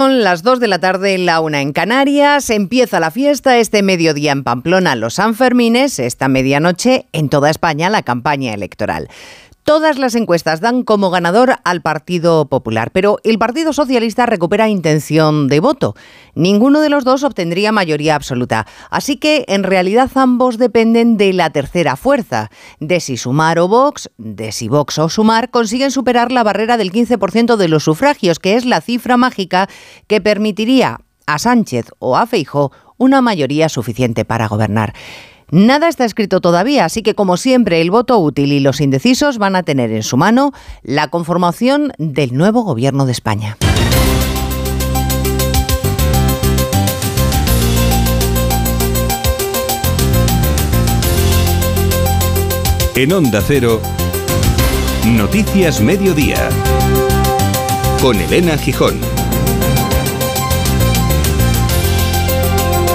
Son las 2 de la tarde, la una en Canarias. Empieza la fiesta este mediodía en Pamplona, los Sanfermines, esta medianoche en toda España la campaña electoral. Todas las encuestas dan como ganador al Partido Popular, pero el Partido Socialista recupera intención de voto. Ninguno de los dos obtendría mayoría absoluta, así que en realidad ambos dependen de la tercera fuerza, de si Sumar o Vox, de si Vox o Sumar consiguen superar la barrera del 15% de los sufragios, que es la cifra mágica que permitiría a Sánchez o a Feijó una mayoría suficiente para gobernar. Nada está escrito todavía, así que como siempre el voto útil y los indecisos van a tener en su mano la conformación del nuevo gobierno de España. En Onda Cero, Noticias Mediodía, con Elena Gijón.